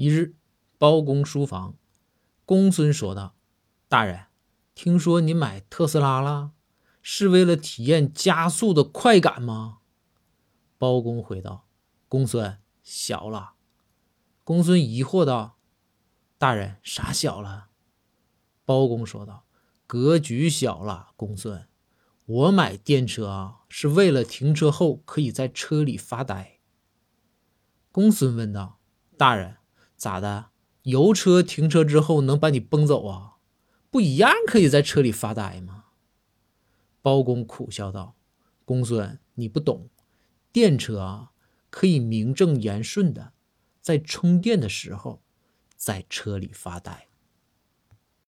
一日，包公书房，公孙说道：“大人，听说你买特斯拉了，是为了体验加速的快感吗？”包公回道：“公孙，小了。”公孙疑惑道：“大人，啥小了？”包公说道：“格局小了，公孙。我买电车啊，是为了停车后可以在车里发呆。”公孙问道：“大人。”咋的？油车停车之后能把你崩走啊？不一样，可以在车里发呆吗？包公苦笑道：“公孙，你不懂，电车啊，可以名正言顺的在充电的时候在车里发呆。”